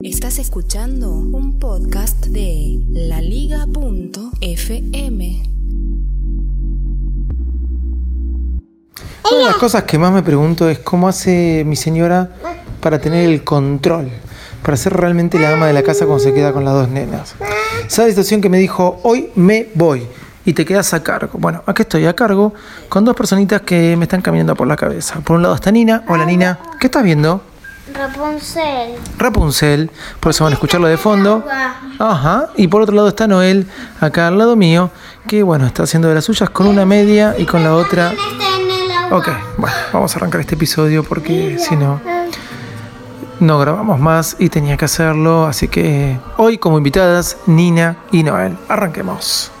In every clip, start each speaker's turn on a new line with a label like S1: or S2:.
S1: Estás escuchando un podcast de laliga.fm.
S2: Una de las cosas que más me pregunto es cómo hace mi señora para tener el control, para ser realmente la ama de la casa cuando se queda con las dos nenas. Esa situación que me dijo, hoy me voy y te quedas a cargo. Bueno, aquí estoy a cargo con dos personitas que me están caminando por la cabeza. Por un lado está Nina. Hola Nina, ¿qué estás viendo?
S3: Rapunzel.
S2: Rapunzel, por eso van a escucharlo de fondo. Ajá, y por otro lado está Noel, acá al lado mío, que bueno, está haciendo de las suyas con una media y con la otra. Ok, bueno, vamos a arrancar este episodio porque si no, no grabamos más y tenía que hacerlo. Así que hoy como invitadas, Nina y Noel. Arranquemos.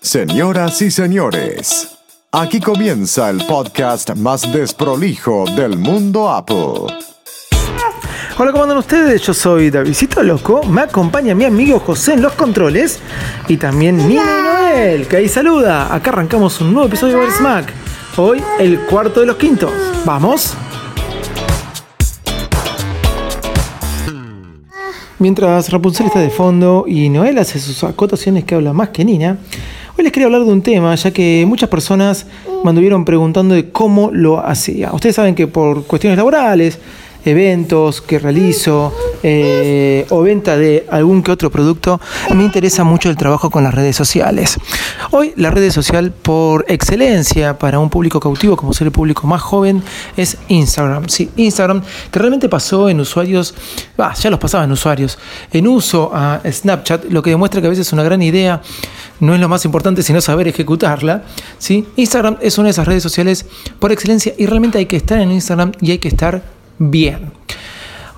S4: Señoras y señores, aquí comienza el podcast más desprolijo del mundo Apple.
S2: Hola, ¿cómo andan ustedes? Yo soy Davidito Loco, me acompaña mi amigo José en los controles y también Nina y Noel, que ahí saluda. Acá arrancamos un nuevo episodio de Smack. Hoy el cuarto de los quintos. ¿Vamos? Mientras Rapunzel está de fondo y Noel hace sus acotaciones que habla más que Nina, hoy les quería hablar de un tema, ya que muchas personas me anduvieron preguntando de cómo lo hacía. Ustedes saben que por cuestiones laborales, eventos que realizo eh, o venta de algún que otro producto, me interesa mucho el trabajo con las redes sociales. Hoy la red social por excelencia para un público cautivo como ser el público más joven es Instagram. Sí, Instagram que realmente pasó en usuarios, ah, ya los pasaba en usuarios, en uso a Snapchat, lo que demuestra que a veces una gran idea no es lo más importante sino saber ejecutarla. ¿sí? Instagram es una de esas redes sociales por excelencia y realmente hay que estar en Instagram y hay que estar bien.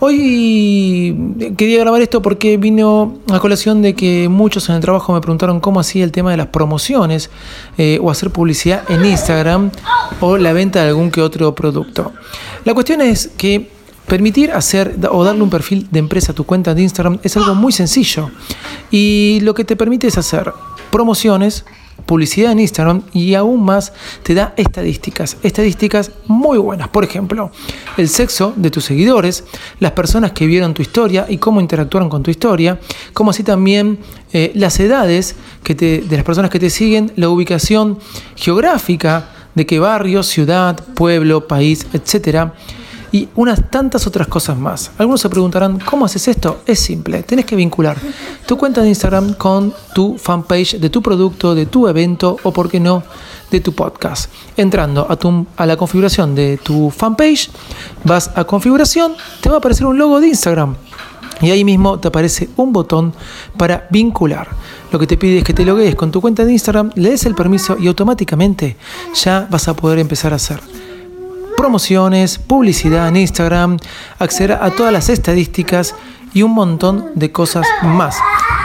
S2: Hoy quería grabar esto porque vino a colación de que muchos en el trabajo me preguntaron cómo hacía el tema de las promociones eh, o hacer publicidad en Instagram o la venta de algún que otro producto. La cuestión es que permitir hacer o darle un perfil de empresa a tu cuenta de Instagram es algo muy sencillo y lo que te permite es hacer promociones publicidad en Instagram y aún más te da estadísticas, estadísticas muy buenas. Por ejemplo, el sexo de tus seguidores, las personas que vieron tu historia y cómo interactuaron con tu historia, como así también eh, las edades que de las personas que te siguen, la ubicación geográfica de qué barrio, ciudad, pueblo, país, etcétera y unas tantas otras cosas más. Algunos se preguntarán, ¿cómo haces esto? Es simple, tenés que vincular tu cuenta de Instagram con tu fanpage de tu producto, de tu evento o, por qué no, de tu podcast. Entrando a, tu, a la configuración de tu fanpage, vas a configuración, te va a aparecer un logo de Instagram. Y ahí mismo te aparece un botón para vincular. Lo que te pide es que te logues con tu cuenta de Instagram, le des el permiso y automáticamente ya vas a poder empezar a hacer promociones, publicidad en Instagram, acceder a todas las estadísticas y un montón de cosas más.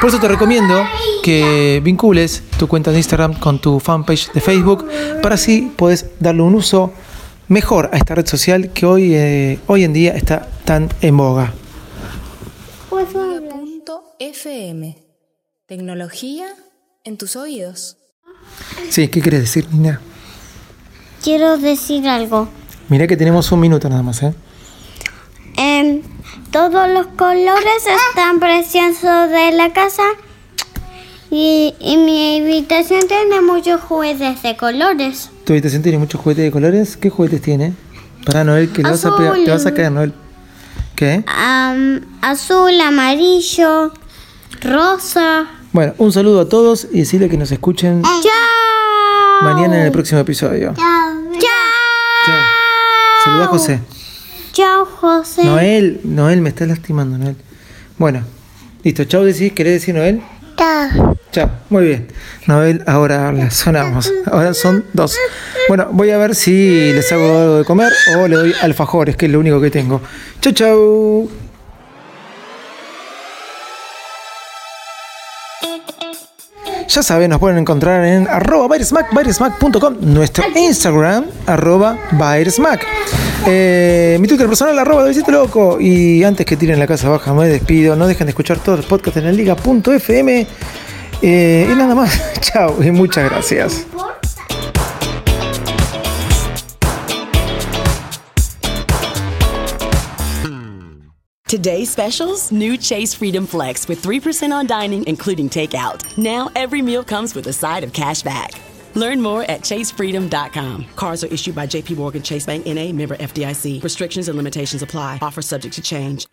S2: Por eso te recomiendo que vincules tu cuenta de Instagram con tu fanpage de Facebook para así puedes darle un uso mejor a esta red social que hoy, eh, hoy en día está tan en boga.
S1: FM. Tecnología en tus oídos.
S2: Sí, ¿qué quieres decir, Nina?
S3: Quiero decir algo.
S2: Mira que tenemos un minuto nada más, ¿eh?
S3: Em, todos los colores están preciosos de la casa. Y, y, mi habitación tiene muchos juguetes de colores.
S2: ¿Tu habitación tiene muchos juguetes de colores? ¿Qué juguetes tiene? Para Noel, que le vas a pegar, te vas a caer, Noel. ¿Qué?
S3: Um, azul, amarillo, rosa.
S2: Bueno, un saludo a todos y decirle que nos escuchen
S3: ¡Chao!
S2: mañana en el próximo episodio.
S3: Chao.
S2: Saluda a José.
S3: Chao, José.
S2: Noel, Noel, me estás lastimando, Noel. Bueno, listo. Chao, decís, ¿querés decir Noel?
S3: Chao.
S2: Chao. Chao. Muy bien. Noel, ahora la sonamos. Ahora son dos. Bueno, voy a ver si les hago algo de comer o le doy alfajores, que es lo único que tengo. Chau, chau. Ya saben, nos pueden encontrar en arroba Bairesmack, bairesmack.com, nuestro Instagram, arroba Bairesmack. Eh, mi Twitter personal, arroba Davidito Loco. Y antes que tiren la casa baja, me despido. No dejen de escuchar todos los podcasts en el liga.fm. Eh, y nada más. Chao y muchas gracias.
S5: Today's specials new Chase Freedom Flex with 3% on dining, including takeout. Now every meal comes with a side of cash back. Learn more at chasefreedom.com. Cards are issued by JP Morgan Chase Bank NA member FDIC. Restrictions and limitations apply. Offer subject to change.